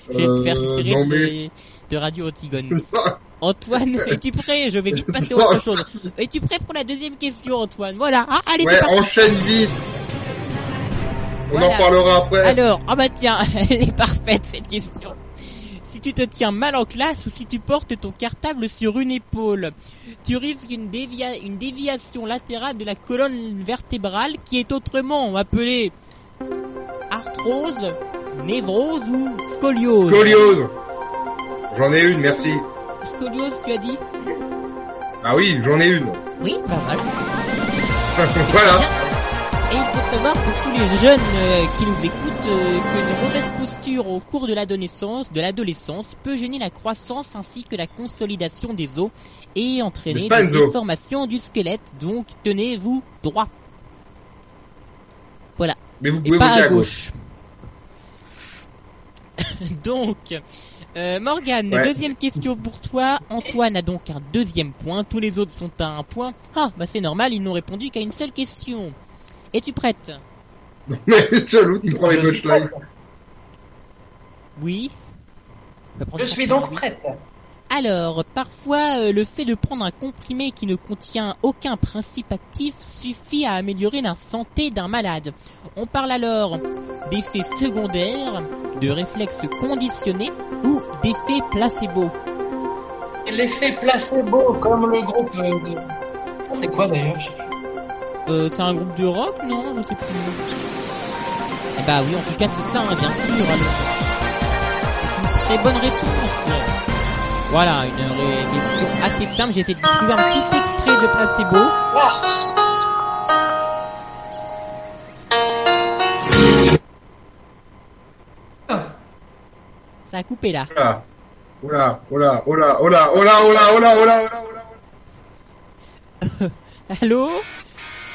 Je vais te faire Euh, tirer non de, mais, de Radio Antigone. (laughs) Antoine, es-tu prêt? Je vais vite passer à autre chose. Es-tu prêt pour la deuxième question, Antoine? Voilà. Ah, allez, ouais, c'est parti. enchaîne vite. On Voilà. en parlera après. Alors, ah bah tiens, (laughs) elle est parfaite cette question. Si tu te tiens mal en classe ou si tu portes ton cartable sur une épaule, tu risques une, dévia- une déviation latérale de la colonne vertébrale qui est autrement appelée arthrose, névrose ou scoliose. Scoliose. J'en ai une, merci. Scoliose, tu as dit? Ah oui, j'en ai une. Oui, bah (laughs) voilà. voilà. Et il faut savoir pour tous les jeunes euh, qui nous écoutent euh, que une mauvaise posture au cours de l'adolescence, de l'adolescence peut gêner la croissance ainsi que la consolidation des os et entraîner des déformations du squelette. Donc tenez-vous droit. Voilà. Mais vous Et pouvez pas à à gauche. gauche. (laughs) donc, euh, Morgane, Ouais. deuxième question pour toi. Antoine a donc un deuxième point. Tous les autres sont à un point. Ah, bah c'est normal, ils n'ont répondu qu'à une seule question. Es-tu prête? Mais (laughs) c'est l'autre, il prend les. Oui. Bah, Je ton suis donc prête. Alors, parfois, euh, le fait de prendre un comprimé qui ne contient aucun principe actif suffit à améliorer la santé d'un malade. On parle alors d'effets secondaires, de réflexes conditionnés ou d'effets placebo. L'effet placebo, comme le groupe euh, de... C'est quoi d'ailleurs? Euh, c'est un groupe de rock, non Je sais plus. Eh bah oui, en tout cas c'est ça, hein, bien sûr. C'est une très bonne réponse. Voilà, une réponse assez simple. J'ai essayé de trouver un petit extrait de placebo. Ça a coupé là. Oh là, oh là, oh là, oh là, oh là, oh là, oh là, oh là, oh là, oh là, oh là. Allô?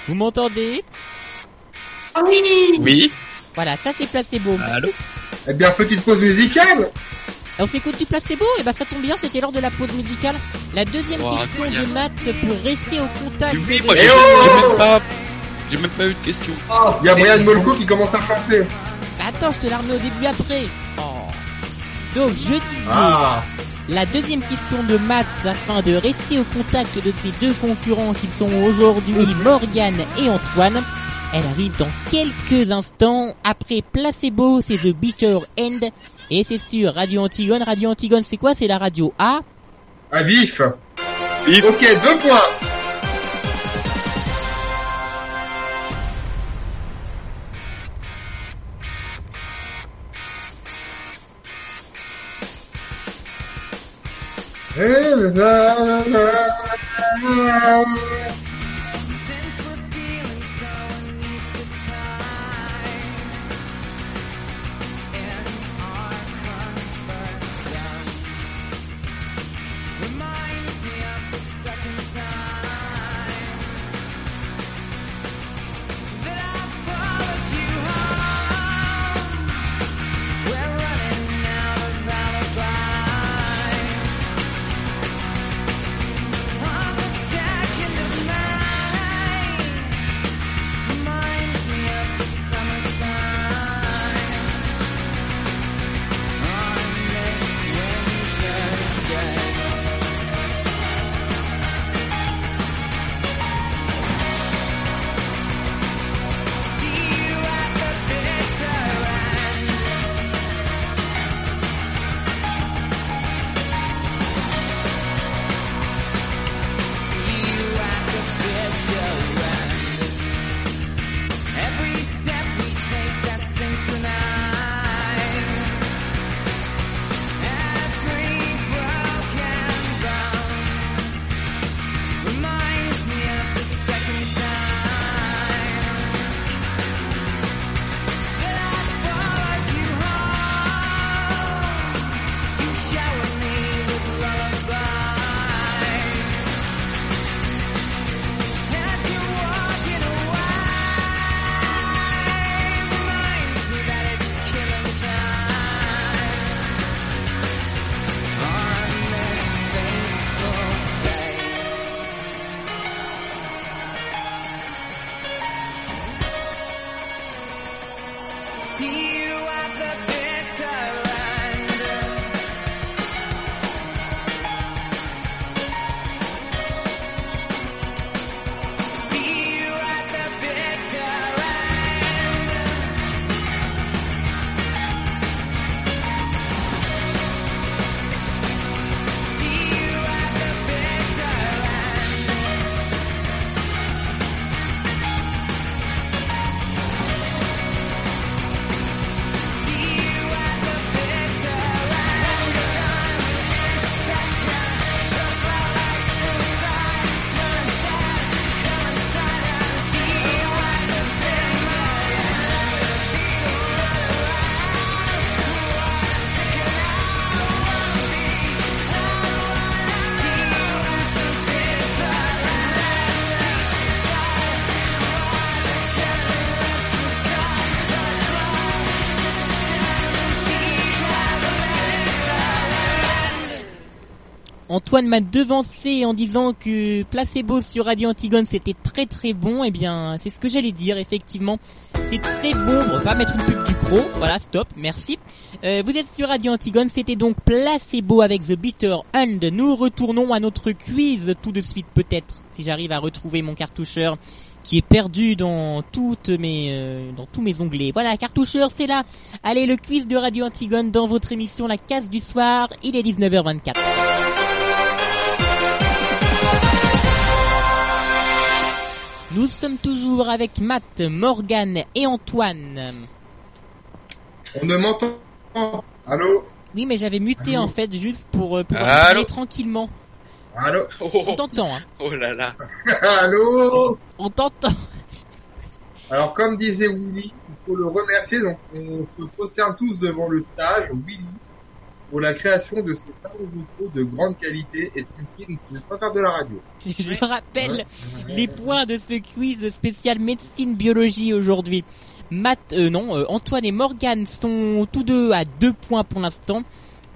Vous m'entendez? Oui. Voilà, ça c'est placebo. Allô? Eh bien, petite pause musicale. On s'écoute du placebo Et bah ça tombe bien, c'était l'heure de la pause musicale. La deuxième Oh, question de incroyable. maths pour rester au contact Oui, de... moi j'ai Eh oh j'ai même pas, j'ai même pas eu de question. Oh, Il y a Brian Molko qui commence à chanter. Bah, Attends, je te la remets au début après. Oh. Donc je disais, Ah. La deuxième question de maths afin de rester au contact de ces deux concurrents qui sont aujourd'hui (laughs) Morgane et Antoine. Elle arrive dans quelques instants. Après Placebo, c'est The Bitter End. Et c'est sur Radio Antigone. Radio Antigone, c'est quoi? C'est la radio A? À vif. Vif. Ok, deux points. Hey, there's a... Antoine m'a devancé en disant que Placebo sur Radio Antigone c'était très très bon. Eh bien, c'est ce que j'allais dire, effectivement. C'est très bon. On va pas mettre une pub du pro. Voilà, stop, merci. Euh, vous êtes sur Radio Antigone, c'était donc Placebo avec The Bitter Hand. Nous retournons à notre quiz tout de suite peut-être, si j'arrive à retrouver mon cartoucheur qui est perdu dans toutes mes euh, dans tous mes onglets. Voilà, cartoucheur, c'est là. Allez, le quiz de Radio Antigone dans votre émission La Case du soir. Il est 19h24. Nous sommes toujours avec Matt, Morgan et Antoine. On ne m'entend pas. Allô Oui, mais j'avais muté Allô en fait juste pour, euh, pour Allô parler tranquillement. Allô Oh, On t'entend, hein. oh là là. (laughs) Allô On t'entend. Alors, comme disait Willy, il faut le remercier. Donc, on se prosterne tous devant le stage Willy pour la création de ces tableaux vocaux de grande qualité et ce qui ne peut pas faire de la radio. Je (laughs) rappelle Ouais. les points de ce quiz spécial médecine biologie aujourd'hui. Matt, euh, non, euh, Antoine et Morgane sont tous deux à deux points pour l'instant.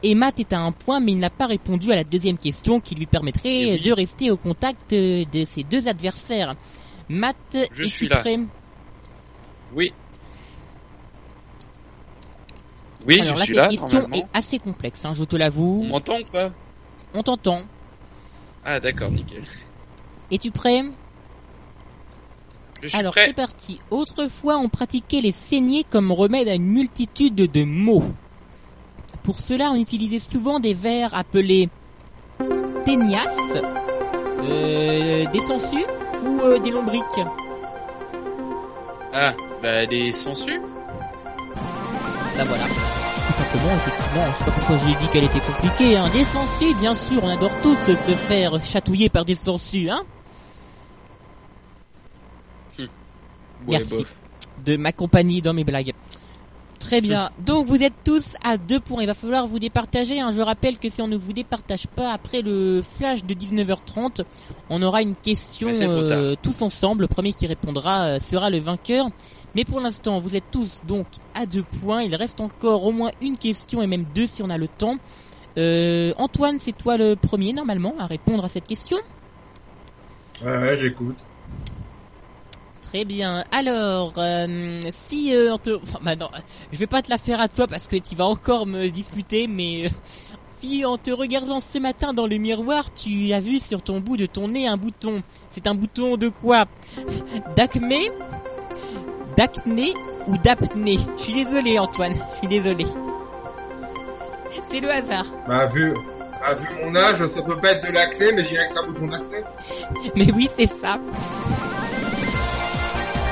Et Matt est à un point, mais il n'a pas répondu à la deuxième question qui lui permettrait Eh oui. de rester au contact euh, de ses deux adversaires. Matt, Je es-tu suis là. prêt? Oui. Oui, Alors je là, suis cette là, question est assez complexe, hein, je te l'avoue. On m'entend ou pas? On t'entend. Ah, d'accord, nickel. Es-tu prêt? Je suis Alors prêt. c'est parti. Autrefois, on pratiquait les saignées comme remède à une multitude de maux. Pour cela, on utilisait souvent des vers appelés ténias, euh, des sangsues ou euh, des lombriques. Ah, bah, les sangsues? Bah voilà. Simplement, effectivement, je sais pas pourquoi j'ai dit qu'elle était compliquée. Hein. Des sangsues, bien sûr, on adore tous se faire chatouiller par des sangsues, hein. Ouais, Merci. bof. de ma compagnie dans mes blagues. Très bien. Donc vous êtes tous à deux points. Il va falloir vous départager. hein. Je rappelle que si on ne vous départage pas après le flash de 19h30, on aura une question euh, tous ensemble. Le premier qui répondra euh, sera le vainqueur. Mais pour l'instant, vous êtes tous donc à deux points. Il reste encore au moins une question et même deux si on a le temps. Euh, Antoine, c'est toi le premier normalement à répondre à cette question. Ouais, ouais, j'écoute. Très bien. Alors, euh, si euh, on te... Bah non, je vais pas te la faire à toi parce que tu vas encore me disputer, mais euh, si en te regardant ce matin dans le miroir, tu as vu sur ton bout de ton nez un bouton. C'est un bouton de quoi? D'acné D'acné ou d'apnée Je suis désolé Antoine, je suis désolé. C'est le hasard. Bah, vu, bah, vu mon âge, ça peut pas être de l'acné, mais dirais que un bouton d'acné. (laughs) Mais oui, c'est ça.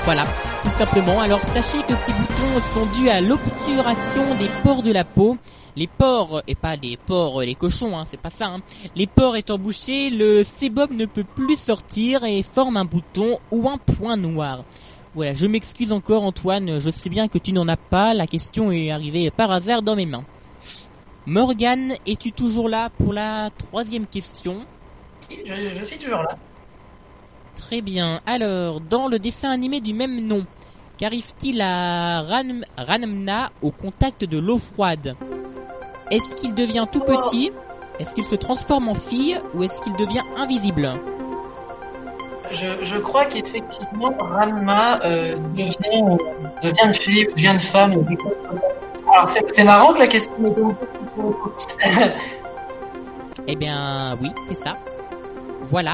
Voilà, tout simplement. Alors sachez que ces boutons sont dus à l'obturation des pores de la peau. Les pores, et pas les pores, les cochons, hein, c'est pas ça. Hein. Les pores étant bouchés, le sébum ne peut plus sortir et forme un bouton ou un point noir. Voilà, je m'excuse encore Antoine, je sais bien que tu n'en as pas, la question est arrivée par hasard dans mes mains. Morgane, es-tu toujours là pour la troisième question Je, je suis toujours là. Très bien. Alors, dans le dessin animé du même nom, qu'arrive-t-il à Ran- Ranmna au contact de l'eau froide? Est-ce qu'il devient tout petit? Est-ce qu'il se transforme en fille? Ou est-ce qu'il devient invisible? Je, je crois qu'effectivement, Ranma euh, devient, devient une fille, devient une femme. Alors, c'est marrant que la question pose Eh bien, oui, c'est ça. Voilà.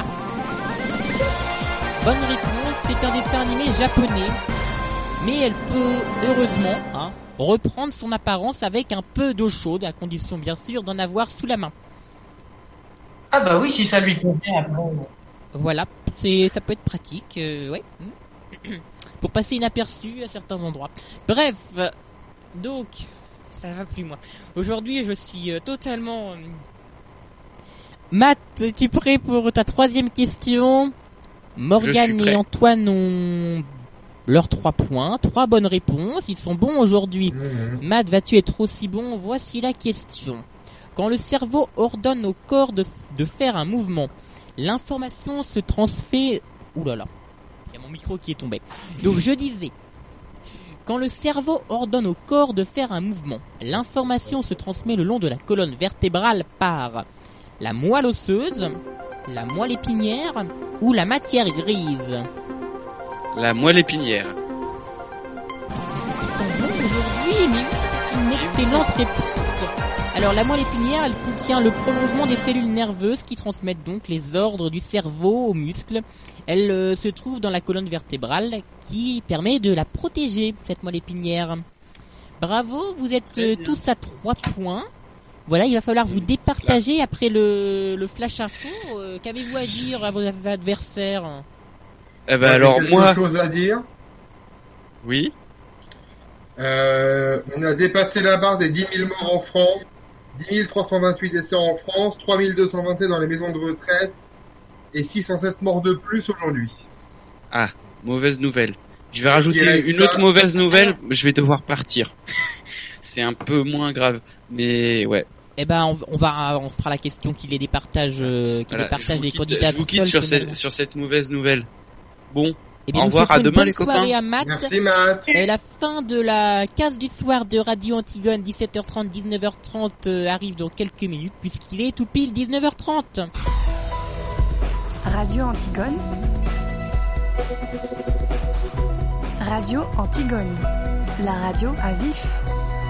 Bonne réponse, c'est un dessin animé japonais. Mais elle peut, heureusement, hein, reprendre son apparence avec un peu d'eau chaude, à condition bien sûr d'en avoir sous la main. Ah bah oui, si ça lui convient. après. Voilà, c'est ça peut être pratique, euh, ouais. (clears throat) Pour passer inaperçu à certains endroits. Bref, donc ça va plus moi. Aujourd'hui, je suis euh, totalement. euh, Matt, es-tu prêt pour ta troisième question? Morgane et Antoine ont leurs trois points, trois bonnes réponses. Ils sont bons aujourd'hui. Mhm. Matt, vas-tu être aussi bon? Voici la question. Quand le cerveau ordonne au corps de, de faire un mouvement, l'information se transfère... Ouh là là, il y a mon micro qui est tombé. Donc je disais, quand le cerveau ordonne au corps de faire un mouvement, l'information se transmet le long de la colonne vertébrale par la moelle osseuse, la moelle épinière ou la matière grise. La moelle épinière. Ils sont bons aujourd'hui, mais c'est une excellente réponse. Alors la moelle épinière, elle contient le prolongement des cellules nerveuses qui transmettent donc les ordres du cerveau aux muscles. Elle euh, se trouve dans la colonne vertébrale qui permet de la protéger, cette moelle épinière. Bravo, vous êtes euh, tous à trois points. Voilà, il va falloir vous départager après le, le flash info. Euh, Qu'avez-vous à dire à vos adversaires Eh ben Moi, j'ai alors quelque moi, chose à dire. oui. Euh, on a dépassé la barre des 10 000 morts en France, 10 328 décès en France, 3 227 dans les maisons de retraite et 607 morts de plus aujourd'hui. Ah, mauvaise nouvelle. Je vais rajouter une ça- autre mauvaise nouvelle, je vais devoir partir. (laughs) C'est un peu moins grave, mais ouais. Eh ben, on, on va, on fera la question qu'il ait des partages, euh, qu'il Voilà, ait partage je vous des quitte, candidats je vous quitte sur, sur cette mauvaise nouvelle. Bon, Eh bien, Au revoir, à une demain, bonne les soirée copains. à Matt. Merci Matt. Euh, la fin de la case du soir de Radio Antigone 17h30 19h30 euh, arrive dans quelques minutes puisqu'il est tout pile 19h30. Radio Antigone. Radio Antigone. La radio à vif.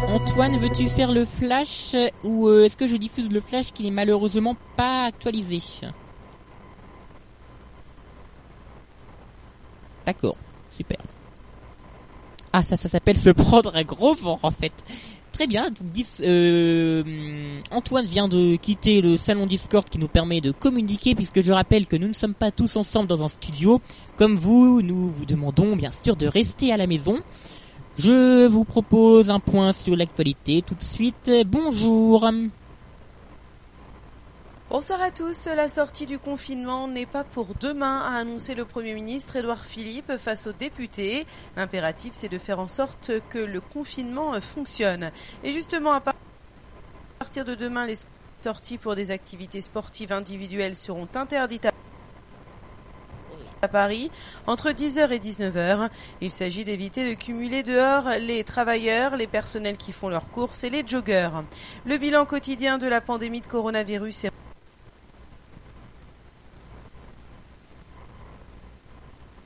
Antoine, veux-tu faire le flash euh, ou euh, est-ce que je diffuse le flash qui n'est malheureusement pas actualisé? D'accord, super. Ah ça, ça s'appelle se prendre un gros vent en fait. Très bien, euh, Antoine vient de quitter le salon Discord qui nous permet de communiquer puisque je rappelle que nous ne sommes pas tous ensemble dans un studio. Comme vous, nous vous demandons bien sûr de rester à la maison. Je vous propose un point sur l'actualité tout de suite. Bonjour. Bonsoir à tous. La sortie du confinement n'est pas pour demain, a annoncé le Premier ministre Édouard Philippe face aux députés. L'impératif, c'est de faire en sorte que le confinement fonctionne. Et justement, à partir de demain, les sorties pour des activités sportives individuelles seront interdites à Paris entre 10h et 19h. Il s'agit d'éviter de cumuler dehors les travailleurs, les personnels qui font leurs courses et les joggeurs. Le bilan quotidien de la pandémie de coronavirus est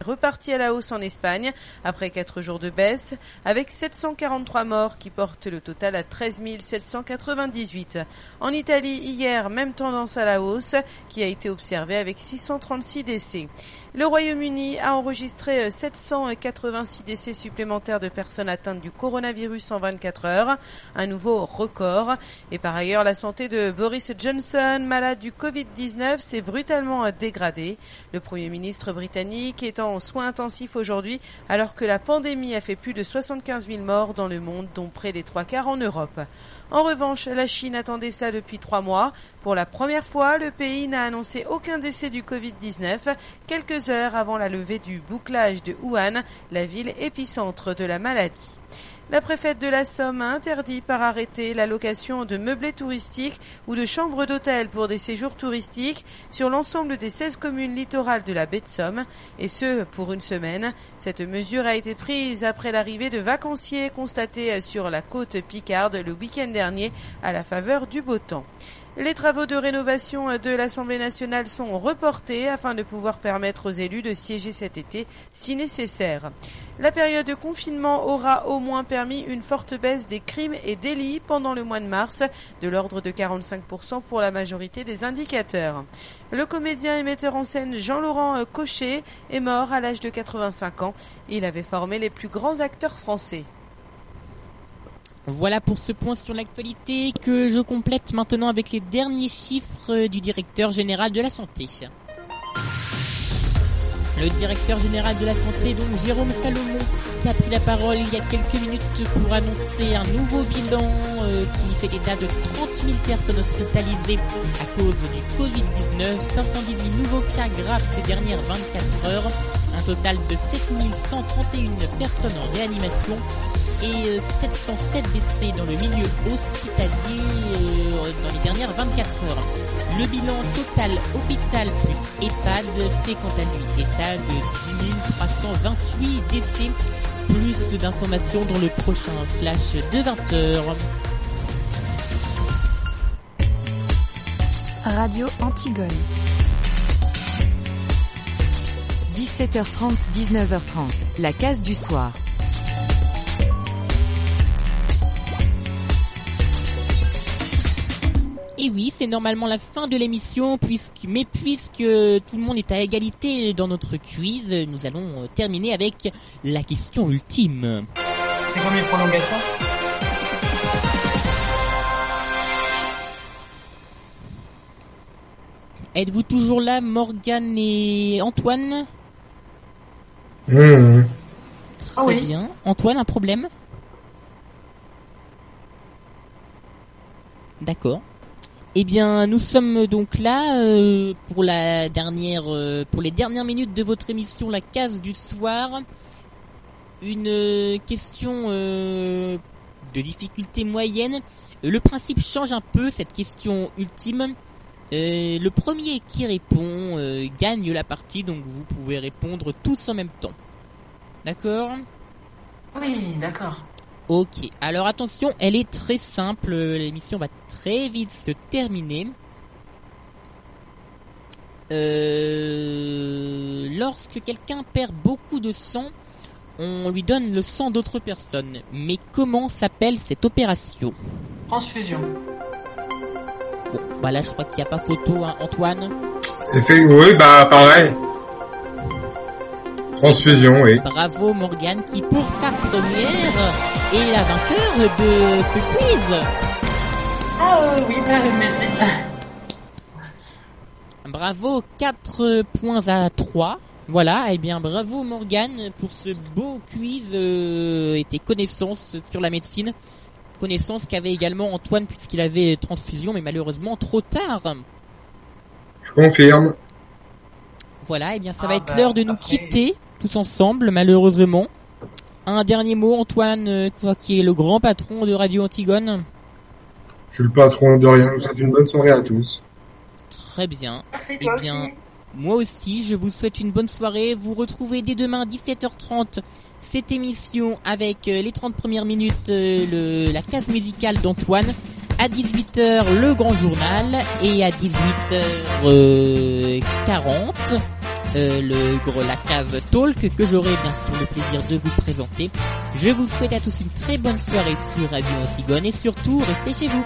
reparti à la hausse en Espagne après 4 jours de baisse, avec 743 morts qui portent le total à 13 798. En Italie, hier, même tendance à la hausse qui a été observée avec 636 décès. Le Royaume-Uni a enregistré 786 décès supplémentaires de personnes atteintes du coronavirus en 24 heures, un nouveau record. Et par ailleurs, la santé de Boris Johnson, malade du Covid-19, s'est brutalement dégradée. Le Premier ministre britannique est en soins intensifs aujourd'hui, alors que la pandémie a fait plus de 75 000 morts dans le monde, dont près des trois quarts en Europe. En revanche, la Chine attendait cela depuis trois mois. Pour la première fois, le pays n'a annoncé aucun décès du Covid-19 quelques heures avant la levée du bouclage de Wuhan, la ville épicentre de la maladie. La préfète de la Somme a interdit par arrêté la location de meublés touristiques ou de chambres d'hôtel pour des séjours touristiques sur l'ensemble des 16 communes littorales de la baie de Somme, et ce, pour une semaine. Cette mesure a été prise après l'arrivée de vacanciers constatés sur la côte Picarde le week-end dernier à la faveur du beau temps. Les travaux de rénovation de l'Assemblée nationale sont reportés afin de pouvoir permettre aux élus de siéger cet été si nécessaire. La période de confinement aura au moins permis une forte baisse des crimes et délits pendant le mois de mars, de l'ordre de 45% pour la majorité des indicateurs. Le comédien et metteur en scène Jean-Laurent Cochet est mort à l'âge de 85 ans. Il avait formé les plus grands acteurs français. Voilà pour ce point sur l'actualité que je complète maintenant avec les derniers chiffres du directeur général de la santé. Le directeur général de la santé, donc Jérôme Salomon, qui a pris la parole il y a quelques minutes pour annoncer un nouveau bilan euh, qui fait état de 30 000 personnes hospitalisées à cause du Covid-19, 518 nouveaux cas graves ces dernières 24 heures, un total de 7131 personnes en réanimation et euh, 707 décès dans le milieu hospitalier euh, dans les dernières 24 heures. Le bilan total hôpital plus EHPAD fait quant à lui état de 10 328 décès. Plus d'informations dans le prochain flash de 20h. Radio Antigone. 17h30, 19h30, la case du soir. Et oui, c'est normalement la fin de l'émission, puisque, mais puisque tout le monde est à égalité dans notre quiz, nous allons euh, terminer avec la question ultime. C'est combien de prolongations? Êtes-vous toujours là, Morgane et Antoine? Très ah bien. Antoine, un problème? D'accord. Eh bien, nous sommes donc là euh, pour la dernière, euh, pour les dernières minutes de votre émission La Case du soir. Une euh, question euh, de difficulté moyenne. Le principe change un peu cette question ultime. Euh, le premier qui répond gagne la partie, donc vous pouvez répondre tous en même temps. D'accord? Oui, d'accord. Ok, alors attention, elle est très simple, l'émission va très vite se terminer. Euh, lorsque quelqu'un perd beaucoup de sang, on lui donne le sang d'autres personnes. Mais comment s'appelle cette opération Transfusion. Bon, bah là je crois qu'il n'y a pas photo, hein, Antoine. Oui, bah pareil. Transfusion, oui. Bravo Morgane qui pour sa première est la vainqueur de ce quiz. Ah euh, oui, bah, merci. Bravo, 4 points à 3. Voilà, eh bien bravo Morgane pour ce beau quiz euh, et tes connaissances sur la médecine. Connaissances qu'avait également Antoine puisqu'il avait transfusion mais malheureusement trop tard. Je confirme. Voilà, eh bien ça Ah va être bah, l'heure de nous après- quitter tous ensemble malheureusement. Un dernier mot Antoine, euh, toi qui es le grand patron de Radio Antigone. Je suis le patron de rien. Je vous souhaite une bonne soirée à tous. Très bien. Merci, Eh bien, aussi. moi aussi, je vous souhaite une bonne soirée. Vous retrouvez dès demain 17h30 cette émission avec euh, les 30 premières minutes, euh, le, la case musicale d'Antoine. À 18h, le grand journal. Et à 18h40, euh, le, gros- la case talk que j'aurai bien sûr le plaisir de vous présenter. Je vous souhaite à tous une très bonne soirée sur Radio Antigone et surtout, restez chez vous.